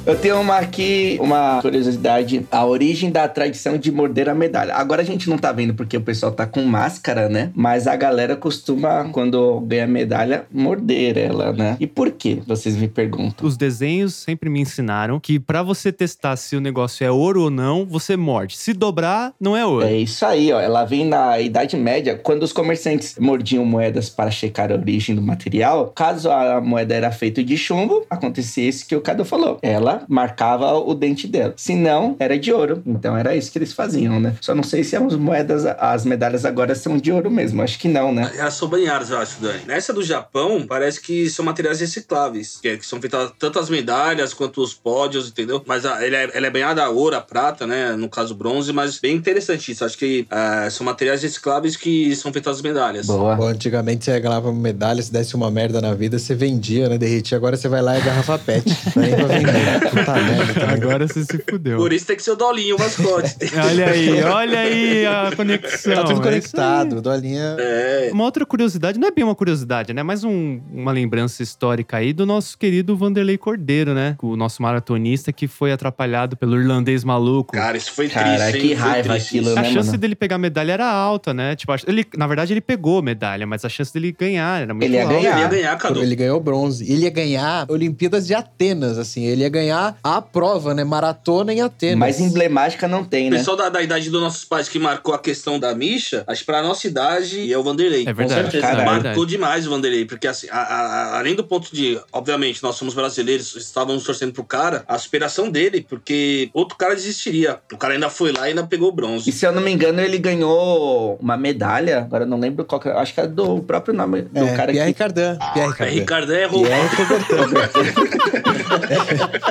Eu tenho uma aqui, uma curiosidade. A origem da tradição de morder a medalha. Agora a gente não tá vendo porque o pessoal tá com máscara, né? Mas a galera costuma, quando ganha medalha, morder ela, né? E por quê? Vocês me perguntam. Os desenhos sempre me ensinaram que pra você testar se o negócio é ouro ou não, você morde. Se dobrar, não é ouro. É isso aí, ó. Ela vem na Idade Média, quando os comerciantes mordiam moedas para checar a origem do material. Caso a moeda era feita de chumbo, acontecia isso que o Cadu falou. Ela marcava o dente dela. Se não, era de ouro. Então era isso que eles faziam, né? Só não sei se as moedas, as medalhas agora são de ouro mesmo. Acho que não, né? Elas são banhadas, eu acho, Dani. Nessa do Japão, parece que são materiais recicláveis. Que, é- que são feitas tanto as medalhas quanto os pódios, entendeu? Mas a, ele é, ela é banhada a ouro, a prata, né? No caso, bronze, mas bem interessante isso. Acho que ah, são materiais recicláveis que são feitas as medalhas. Boa. Pô, antigamente você ganhava medalha, se desse uma merda na vida, você vendia, né? Derretia. Agora você vai lá e é garrafa pet. Não é nem pra vender. Puta merda. também. Agora você se fudeu. Por isso tem que ser o Dolinho, o mascote. Olha aí, olha aí a conexão. Tá tudo É conectado. O Dolinha. é. Uma outra curiosidade, não é bem uma curiosidade, né? Mas um- uma lembrança histórica aí do nosso querido Vanderlei Cordeiro, né? O nosso maratonista que foi atrapalhado pelo irlandês maluco. Cara, isso foi Cara, triste, que hein? Foi raiva triste aquilo, isso. a né, chance mano? dele pegar medalha era alta, né? Tipo, ele, na verdade, ele pegou medalha, mas a chance dele ganhar era muito Ele ia alta. ganhar. Ele ia ganhar, Cadu. Ele ganhou bronze. Ele ia ganhar Olimpíadas de Atenas, assim. Ele ia ganhar a prova, né? Maratona em Atenas. Mais emblemática não tem, O né? pessoal da, da idade dos nossos pais que marcou a questão da Misha, acho que pra nossa idade é o Vanderlei. É verdade. certeza. é Caralho. Marcou demais o Vanderlei, porque assim, a- a- a- além do ponto de, obviamente, nós somos brasileiros, estávamos torcendo pro cara, a superação dele, porque outro cara desistiria. O cara ainda foi lá e ainda pegou o E bronze. se eu não me engano, ele ganhou uma medalha. Agora eu não lembro qual que é. Acho que é do próprio nome do É, cara Pierre que. Cardin. Pierre É, Cardin. Ricardo é errou. Pierre ハハハ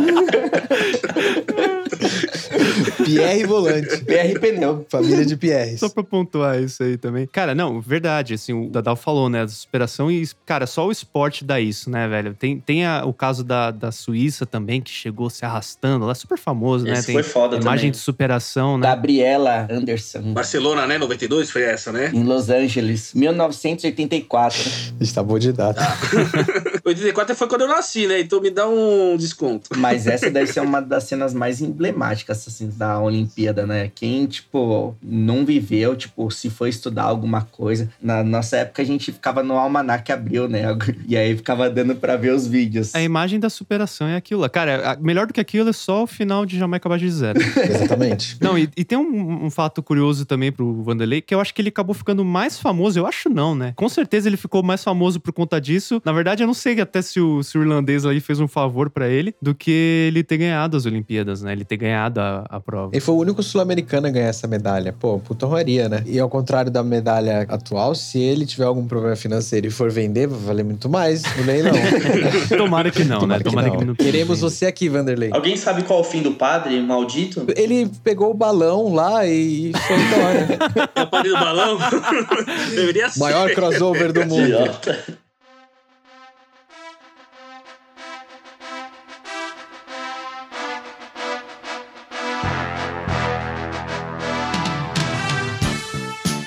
ハ! Pierre Volante. PR Pneu. Família de Pierres. Só pra pontuar isso aí também. Cara, não, verdade, assim, o Dadal falou, né, da superação e, cara, só o esporte dá isso, né, velho? Tem, tem a- o caso da, da Suíça também, que chegou se arrastando, lá super famoso, né? Esse Tem foi foda imagem também. de superação, né? Gabriela Anderson. Barcelona, né? 92 foi essa, né? Em Los Angeles, 1984. A gente tá bom de data. 84 foi quando eu nasci, né? Então me dá um desconto. Mas essa deve ser uma das cenas mais emblemáticas assim, da Olimpíada, né? Quem, tipo, não viveu, tipo, se foi estudar alguma coisa. Na nossa época a gente ficava no Almanac Abril, né? E aí ficava dando pra ver os vídeos. A imagem da superação é aquilo lá. Cara, melhor do que aquilo é só o final de Jamaica abaixo de zero. Exatamente. Não, e, e tem um, um fato curioso também pro Vanderlei, que eu acho que ele acabou ficando mais famoso. Eu acho não, né? Com certeza ele ficou mais famoso por conta disso. Na verdade, eu não sei até se o, se o irlandês aí fez um favor pra ele do que ele ter ganhado as Olimpíadas, né? Ele ter ganhado a, a prova. Ele foi o único sul-americano a ganhar essa medalha. Pô, puta honraria, né? E ao contrário da medalha atual, se ele tiver algum problema financeiro e for vender, vai valer muito mais no leilão. Tomara que não, né? Tomara que Tomara não. que não. Queremos você aqui, Vanderlei. Alguém sabe qual é o fim do padre, maldito? Ele pegou o balão lá e foi embora. É o padre do balão? Deveria ser. Maior crossover do mundo. Idiota.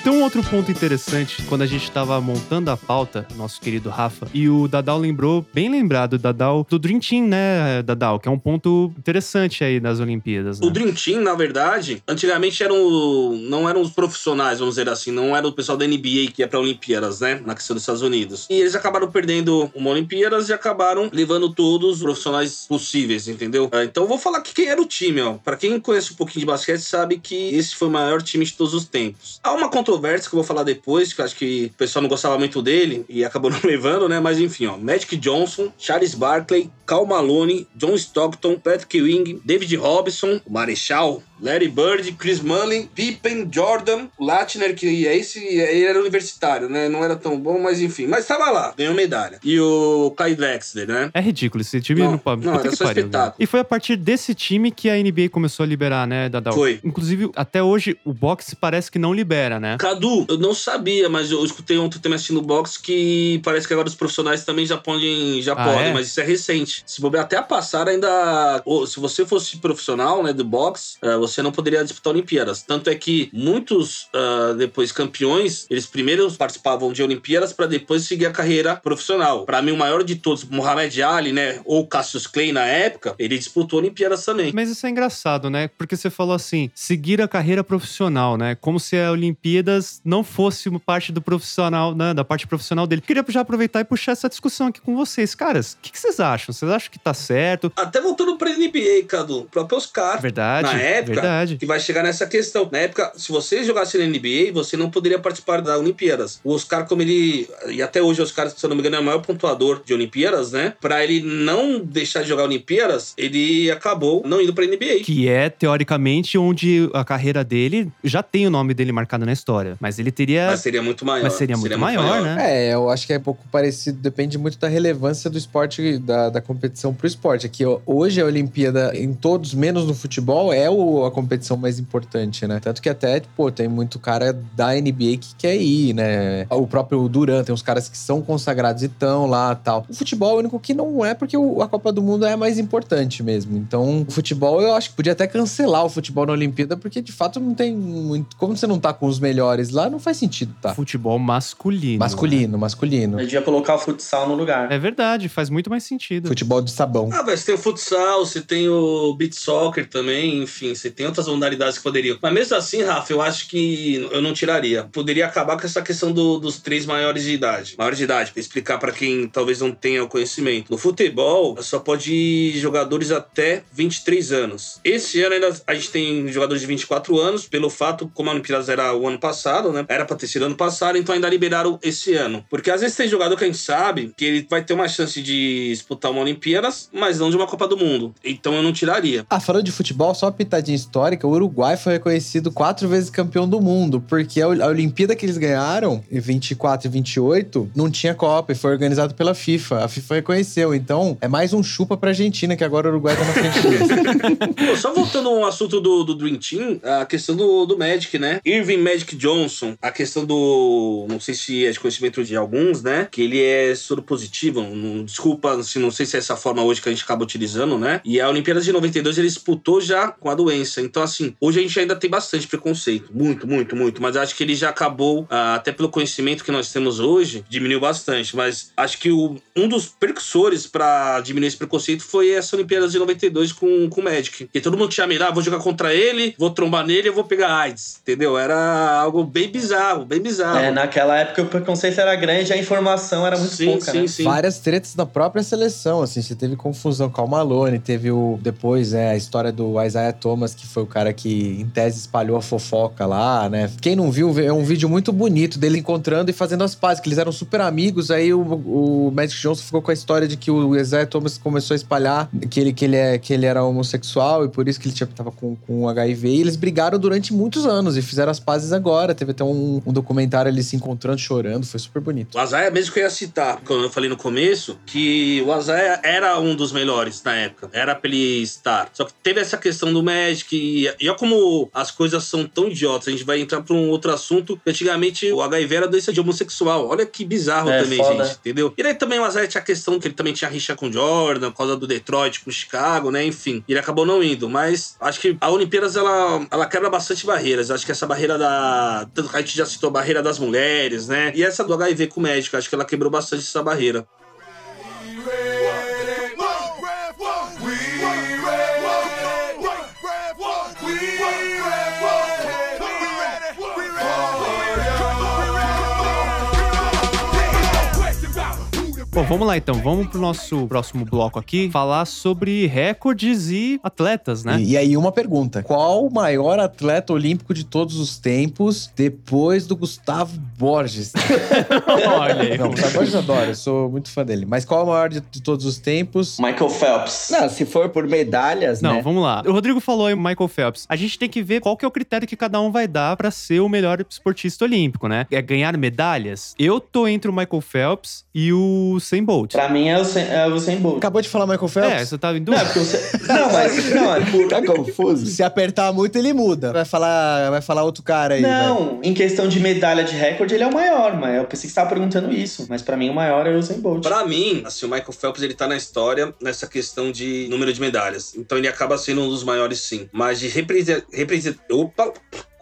Tem um outro ponto interessante, quando a gente tava montando a pauta, nosso querido Rafa, e o Dadal lembrou, bem lembrado, Dadal, do Dream Team, né, Dadal? Que é um ponto interessante aí das Olimpíadas, né? O Dream Team, na verdade, antigamente eram, não eram os profissionais, vamos dizer assim, não era o pessoal da NBA que ia pra Olimpíadas, né? Na questão dos Estados Unidos. E eles acabaram perdendo uma Olimpíadas e acabaram levando todos os profissionais possíveis, entendeu? Ah, Então eu vou falar que quem era o time, ó. Pra quem conhece um pouquinho de basquete, sabe que esse foi o maior time de todos os tempos. Há uma controvérsia que eu vou falar depois, que acho que o pessoal não gostava muito dele e acabou não levando, né? Mas enfim, ó. Magic Johnson, Charles Barkley, Cal Malone, John Stockton, Patrick Ewing, David Robinson, o Marechal, Larry Bird, Chris Mullin, Pippen, Jordan, Latner, que é esse, ele era universitário, né? Não era tão bom, mas enfim. Mas tava lá, ganhou medalha. E o Kai Drexler, né? É ridículo, esse time Não, não, pode. não, era que só pariu, espetáculo. E foi a partir desse time que a NBA começou a liberar, né, Dadal? Foi. Inclusive, até hoje, o boxe parece que não libera, né? Cadu, eu não sabia, mas eu escutei ontem também assistindo o box que parece que agora os profissionais também já podem, já Ah, podem, é? mas isso é recente. Se bobear até a passar ainda, ou, se você fosse profissional, né, do box, eh, você você não poderia disputar Olimpíadas. Tanto é que muitos, uh, depois, campeões, eles primeiro participavam de Olimpíadas para depois seguir a carreira profissional. Para mim, o maior de todos, Muhammad Ali, né? Ou Cassius Clay na época, ele disputou Olimpíadas também. Mas isso é engraçado, né? Porque você falou assim, seguir a carreira profissional, né? Como se a Olimpíadas não fosse uma parte do profissional, né? Da parte profissional dele. Queria já aproveitar e puxar essa discussão aqui com vocês. Caras, o que, que, vocês acham? Vocês acham que tá certo? Até voltando pra NBA, Cadu, o próprio Oscar. Verdade. Na época, verdade. que vai chegar nessa questão. Na época, se você jogasse na NBA, você não poderia participar da Olimpíadas. O Oscar, como ele. E até hoje, o Oscar, se eu não me engano, é o maior pontuador de Olimpíadas, né? Pra ele não deixar de jogar Olimpíadas, ele acabou não indo pra NBA. Que é, teoricamente, onde a carreira dele já tem o nome dele marcado na história. Mas ele teria. Mas seria muito maior. Mas seria, seria muito, muito maior, maior, né? É, eu acho que é pouco parecido, depende muito da relevância do esporte, da, da competição pro esporte. Aqui, hoje a Olimpíada, em todos, menos no futebol, é o, a competição mais importante, né? Tanto que até, pô, tem muito cara da NBA que quer ir, né? O próprio Duran, tem uns caras que são consagrados e estão lá tal. O futebol é o único que não é, porque o, a Copa do Mundo é mais importante mesmo. Então, o futebol, eu acho que podia até cancelar o futebol na Olimpíada, porque de fato não tem muito. Como você não tá com os melhores lá, não faz sentido, tá? Futebol masculino. Masculino, né? masculino. Eu devia colocar o futsal no lugar. É verdade, faz muito mais sentido. Futebol de sabão. Ah, você tem o futsal, você tem o beat soccer também, enfim, você tem outras modalidades que poderiam. Mas mesmo assim, Rafa, eu acho que eu não tiraria. Poderia acabar com essa questão do, dos três maiores de idade. Maiores de idade, pra explicar para quem talvez não tenha o conhecimento. No futebol, só pode jogadores até 23 anos. Esse ano ainda a gente tem jogadores de 24 anos, pelo fato, como a Olimpíadas era o ano passado, né? Era pra ter sido ano passado, então ainda liberaram esse ano. Porque às vezes tem jogador que a gente sabe que ele vai ter uma chance de disputar uma Olimpíadas, mas não de uma Copa do Mundo. Então eu não tiraria. Ah, falando de futebol, só uma pitadinha histórica, o Uruguai foi reconhecido quatro vezes campeão do mundo, porque a Olimpíada que eles ganharam, em 24 e 28, não tinha Copa e foi organizado pela FIFA. A FIFA reconheceu. Então, é mais um chupa pra Argentina, que agora o Uruguai tá na frente deles. Pô, só voltando ao assunto do, do Dream Team, a questão do, do Magic, né? Irving Magic Johnson, a questão do. Não sei se é de conhecimento de alguns, né? Que ele é soro positivo. Não, desculpa, assim, não sei se é essa forma hoje que a gente acaba utilizando, né? E a Olimpíada de 92 ele disputou já com a doença. Então, assim, hoje a gente ainda tem bastante preconceito. Muito, muito, muito. Mas acho que ele já acabou, ah, até pelo conhecimento que nós temos hoje, diminuiu bastante. Mas acho que o, um dos precursores para diminuir esse preconceito foi essa Olimpíada de 92 com, com o Magic. Que todo mundo tinha medo, ah, vou jogar contra ele, vou trombar nele, eu vou pegar AIDS. Entendeu? Era algo bem bizarro, bem bizarro. É, naquela época o preconceito era grande, a informação era muito sim, pouca, sim, né? Sim. Várias tretas da própria seleção, assim, você teve confusão com o Malone, teve o depois, é, a história do Isaiah Thomas, que foi o cara que em tese espalhou a fofoca lá, né? Quem não viu, é um vídeo muito bonito dele encontrando e fazendo as pazes, que eles eram super amigos, aí o, o Magic Johnson ficou com a história de que o Isaiah Thomas começou a espalhar que ele, que ele, é, que ele era homossexual e por isso que ele tinha, tava com, com HIV, e eles brigaram durante muitos anos e fizeram as pazes agora, teve até um, um documentário eles se encontrando, chorando, foi super bonito. O Azaia mesmo que eu ia citar, como eu falei no começo, que o Azaia era um dos melhores na época. Era pra ele estar. Só que teve essa questão do Magic e, e olha como as coisas são tão idiotas. A gente vai entrar pra um outro assunto. Antigamente o HIV era doença de homossexual. Olha que bizarro É, também, foda. gente. Entendeu? E daí também o Azaia tinha a questão que ele também tinha rixa com o Jordan, por causa do Detroit com o Chicago, né? Enfim. Ele acabou não indo. Mas acho que a Olimpíadas ela, ela quebra bastante barreiras. Acho que essa barreira da. Tanto que a gente já citou a barreira das mulheres, né? E essa do HIV com o médico, acho que ela quebrou bastante essa barreira. Bom, vamos lá então. Vamos pro nosso próximo bloco aqui. Falar sobre recordes e atletas, né? E, e aí, uma pergunta: qual o maior atleta olímpico de todos os tempos depois do Gustavo Borges? Olha aí. Não, o Gustavo Borges eu adoro, eu sou muito fã dele. Mas qual é o maior de, de todos os tempos? Michael Phelps. Não, se for por medalhas, Não, né? vamos lá. O Rodrigo falou aí Michael Phelps. A gente tem que ver qual que é o critério que cada um vai dar pra ser o melhor esportista olímpico, né? É ganhar medalhas? Eu tô entre o Michael Phelps e o Usain Bolt. Pra mim é o Usain, é o Usain Bolt. Acabou de falar Michael É, Phelps? você tava em Não, é dúvida? porque você... Não, mas... Não, é por... Tá confuso? Se apertar muito, ele muda. Vai falar, vai falar outro cara aí. vai. Não, em questão de medalha de recorde, ele é o maior, mas eu pensei que você tava perguntando isso. Mas pra mim, o maior é o Usain Bolt. Pra mim, assim, o Michael Phelps, ele tá na história nessa questão de número de medalhas. Então ele acaba sendo um dos maiores, sim. Mas de represent... represent... Opa!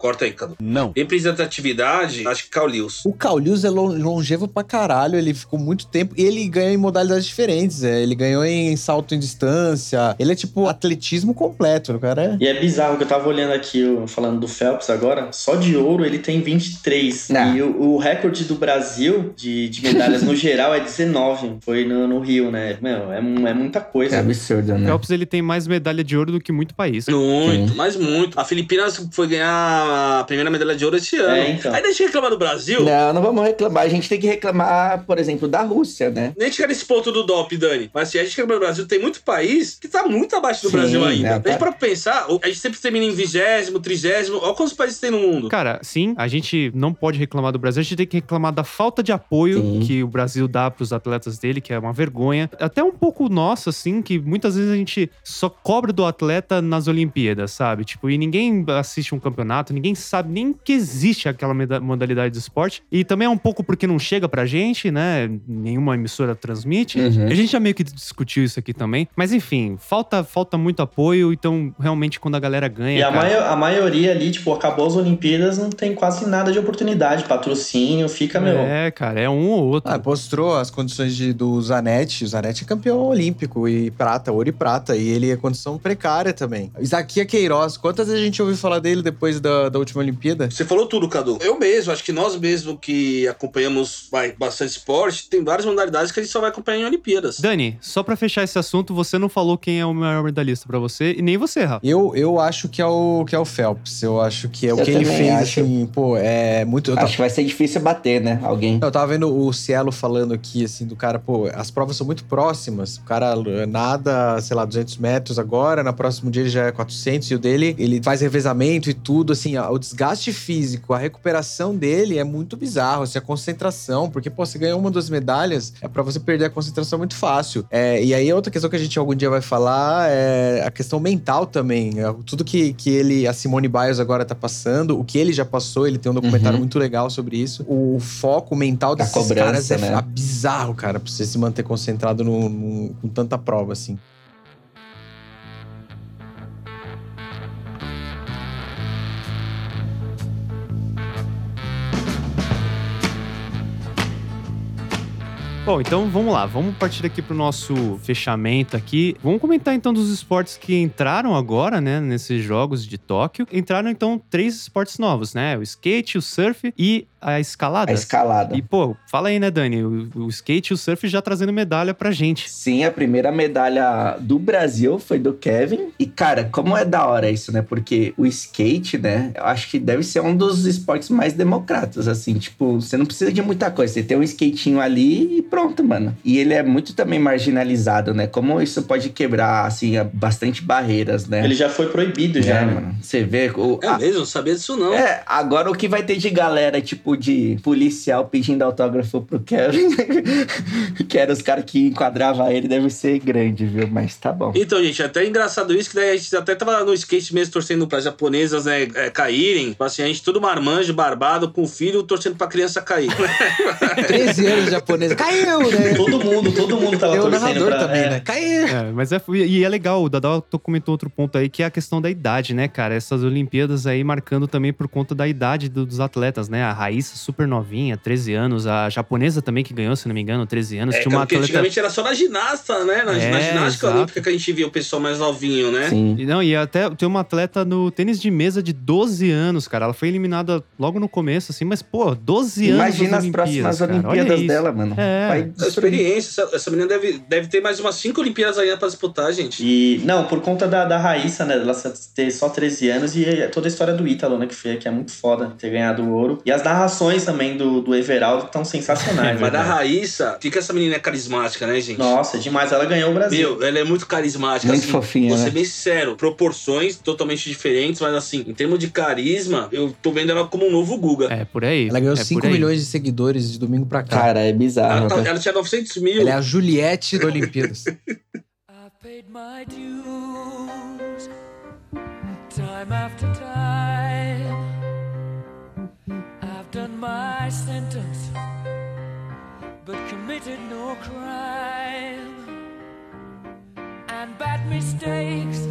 Corta aí, Cadu. Não. Representatividade, acho que Caulius. O Caulius é lon- longevo pra caralho, ele ficou muito tempo e ele ganhou em modalidades diferentes. é, Ele ganhou em salto em distância. Ele é tipo atletismo completo, o cara é. E é bizarro que eu tava olhando aqui, falando do Phelps agora, só de ouro ele tem 23. Não. E o, o recorde do Brasil de, de medalhas no geral é 19. Foi no, no Rio, né? Meu, é, é muita É coisa. absurdo, O né? Phelps ele tem mais medalha de ouro do que muito país. Muito, Sim. mas muito. A Filipinas foi ganhar a primeira medalha de ouro esse ano. É, então. Aí deixa eu reclamar do Brasil. Não, não vamos reclamar. A gente tem que reclamar, por exemplo, da Rússia, né? Nem chegar nesse ponto do DOP, Dani. Mas assim, a gente reclama do Brasil, tem muito país que tá muito abaixo do Sim, Brasil ainda. né, a gente tá. para pensar, a gente sempre termina em vigésimo, trigésimo. Olha quantos países tem no mundo. Cara, sim, a gente não pode reclamar do Brasil, a gente tem que reclamar da falta de apoio Sim. que o Brasil dá pros atletas dele, que é uma vergonha. Até um pouco nosso, assim, que muitas vezes a gente só cobra do atleta nas Olimpíadas, sabe? Tipo, e ninguém assiste um campeonato, ninguém sabe nem que existe aquela modalidade de esporte. E também é um pouco porque não chega pra gente, né? Nenhuma emissora transmite. Uhum. A gente já meio que discutiu isso aqui também. Mas enfim, falta, falta muito apoio, então realmente quando a galera ganha. E a, cara, maio- a maioria ali, tipo, acabou as Olimpíadas, não tem quase nada de oportunidade, patrocínio, fica, meu. É, cara, é um ou outro. Ah, mostrou as condições de, do Zanetti. O Zanetti é campeão olímpico e prata, ouro e prata. E ele é condição precária também. Isaquia Queiroz, quantas vezes a gente ouviu falar dele depois da, da última Olimpíada? Você falou tudo, Cadu. Eu mesmo, acho que nós mesmo que acompanhamos vai, bastante esporte, tem várias modalidades que a gente só vai acompanhar em Olimpíadas. Dani, só pra fechar esse assunto, você não falou quem é o maior medalhista pra você e nem você, Rafa. Eu, eu acho que é o que é o Phelps. Eu acho que é o Eu que ele fez, acho. assim, pô, é muito. Eu Acho que vai ser difícil bater, né? Alguém. Eu tava vendo o Cielo falando aqui, assim, do cara, pô, as provas são muito próximas. O cara nada, sei lá, 200 metros agora, no próximo dia ele já é 400, e o dele, ele faz revezamento e tudo, assim, ó, o desgaste físico, a recuperação dele é muito bizarro, assim, a concentração, porque, pô, você ganhou uma das medalhas, é pra você perder a concentração muito fácil. É, e aí, outra questão que a gente algum dia vai falar é a questão mental também. É, tudo que, que ele, a Simone Biles agora tá passando, o que ele já passou, ele tem um documentário Uhum. muito legal sobre isso. O foco mental desses cobrança, caras é né? f- bizarro, cara, pra você se manter concentrado no, no- com tanta prova, assim. Bom, então vamos lá, vamos partir aqui pro nosso fechamento aqui. Vamos comentar então dos esportes que entraram agora, né, nesses jogos de Tóquio. Entraram então três esportes novos, né? O skate, o surf e a escalada. A escalada. E pô, fala aí, né, Dani? O, o skate e o surf já trazendo medalha pra gente. Sim, a primeira medalha do Brasil foi do Kevin. E, cara, como é da hora isso, né? Porque o skate, né? Eu acho que deve ser um dos esportes mais democratas, assim. Tipo, você não precisa de muita coisa. Você tem um skatinho ali e pronto, mano. E ele é muito também marginalizado, né? Como isso pode quebrar, assim, bastante barreiras, né? Ele já foi proibido, É, já, né? mano. Você vê. O, É a- mesmo? Não sabia disso não. é, agora o que vai ter de galera, tipo, de policial pedindo autógrafo pro Kevin, que eram os caras que enquadravam ele, deve ser grande, viu? Mas tá bom. Então, gente, é até engraçado isso, que daí a gente até tava no skate mesmo torcendo para japonesas né, é, caírem. Tipo Assim, a gente tudo marmanjo, barbado, com filho, torcendo pra criança cair. 13 anos japonês. Caiu, né? Todo mundo, todo mundo tava o torcendo narrador pra... também, é. né? Caiu. É, mas é, e é legal, o Dadal comentou outro ponto aí, que é a questão da idade, né, cara? Essas Olimpíadas aí marcando também por conta da idade do- dos atletas, né? A Raíssa super novinha, 13 anos, a japonesa também que ganhou, se não me engano, 13 anos. É, Tinha uma porque atleta. antigamente era só na ginasta, né? Na, É, na ginástica exato. olímpica que a gente via o pessoal mais novinho, né? Sim. E Não, e até tem uma atleta no tênis de mesa de 12 anos, cara. Ela foi eliminada logo no começo, assim, mas, pô, 12 anos. Imagina as próximas cara. Olimpíadas dela, mano. É. Vai A destruir. experiência, essa, essa menina deve, deve ter mais umas cinco Olimpíadas ainda pra disputar, gente. E, não, por conta da, da Raíssa, né? Ela ter só 13 anos e toda a história do Ítalo, né? Que, foi, que é muito foda ter ganhado o ouro. E as narrações também do, do Everaldo estão sensacionais. Mas né, da velho? Raíssa, fica essa menina é carismática, né, gente? Nossa, demais. Ela ganhou o Brasil. Meu, ela é muito carismática. Muito assim, fofinha, Vou né? ser bem sincero, proporções totalmente diferentes, mas assim, em termos de carisma, eu tô vendo ela como um novo Guga. É, por aí. Ela ganhou é 5 por aí. milhões de seguidores de domingo pra cá. Cara, é bizarro. Ela, tá- cara. ela tinha 900 mil. Ela é a Juliette da Olimpíadas. Paid my dues time after time. Done my sentence, but committed no crime. And bad mistakes.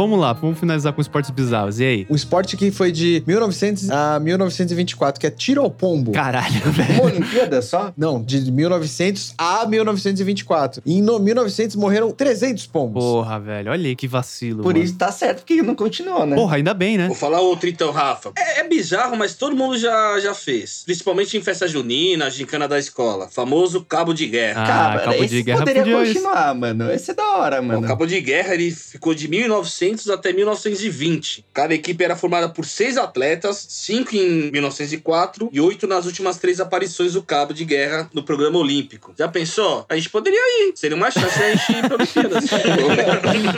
Vamos lá, vamos finalizar com esportes bizarros. E aí? o esporte que foi de 1900 a 1924, que é tiro ao pombo. Caralho, velho. Uma Olimpíada só? Não, de 1900 a 1924. E em no 1900 morreram 300 pombos. Porra, velho. Olha aí que vacilo. Por mano. isso tá certo que não continuou, né? Porra, ainda bem, né? Vou falar outro então, Rafa. É, é bizarro, mas todo mundo já, já fez. Principalmente em festa junina, gincana da escola. Famoso cabo de guerra. Ah, Cara, cabo esse de guerra poderia podia continuar, mano. Esse é da hora, O mano. cabo de guerra ele ficou de 1900 até 1920. Cada equipe era formada por seis atletas, cinco em 1904 e oito nas últimas três aparições do cabo de guerra no programa olímpico. Já pensou? A gente poderia ir. Seria uma chance de a gente ir pra Olimpíadas.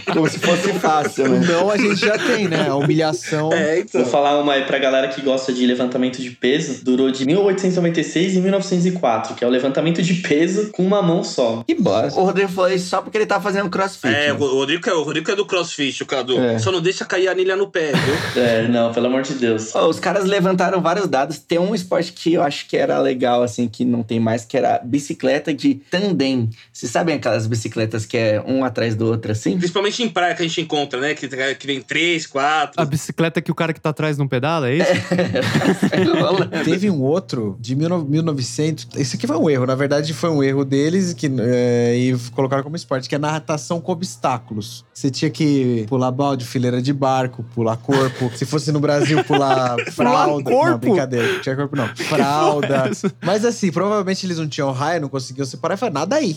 Como se fosse fácil, né? Não, a gente já tem, né? A humilhação. é, então. Vou falar uma aí pra galera que gosta de levantamento de peso. Durou de 1896 e 1904, que é o levantamento de peso com uma mão só. Que bosta. O Rodrigo falou isso só porque ele tá fazendo crossfit. É, o né? Rodrigo, é- o Rodrigo é do crossfit, o É. Só não deixa cair a anilha no pé, viu? É, não, pelo amor de Deus. Ó, os caras levantaram vários dados. Tem um esporte que eu acho que era legal, assim, que não tem mais, que era bicicleta de tandem. Vocês sabem aquelas bicicletas que é um atrás do outro, assim? Principalmente em praia que a gente encontra, né? Que, que vem três, quatro. A bicicleta que o cara que tá atrás não pedala, é isso? Teve um outro de 19- 1900. Esse aqui foi um erro. Na verdade, foi um erro deles que, é, e colocaram como esporte, que é natação com obstáculos. Você tinha que pular balde, fileira de barco, pular corpo. Se fosse no Brasil, pular fralda. Não, corpo? brincadeira. Não tinha corpo, não. Fralda. Mas assim, provavelmente eles não tinham raio, não conseguiam separar. E falaram, nada aí.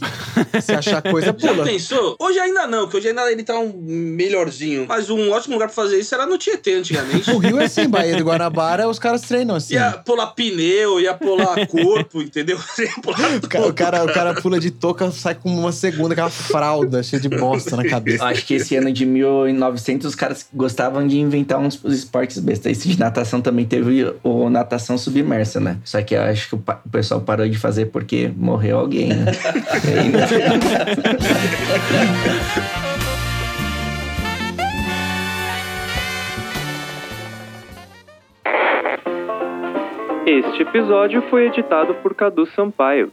Se achar coisa, Já pula. pensou? Hoje ainda não, que hoje ainda ele tá um melhorzinho. Mas um ótimo lugar pra fazer isso era no Tietê antigamente. O Rio é assim, Bahia do Guanabara, os caras treinam assim. Ia pular pneu, ia pular corpo, entendeu? Ia pular O cara, o, cara, o cara pula de touca, sai com uma segunda, aquela fralda cheia de bosta na cabeça. acho que esse ano de 1900 os caras gostavam de inventar uns esportes bestas. Esse de natação também teve o natação submersa, né? Só que eu acho que o, o pessoal parou de fazer porque morreu alguém, né? Né? Este episódio foi editado por Cadu Sampaio.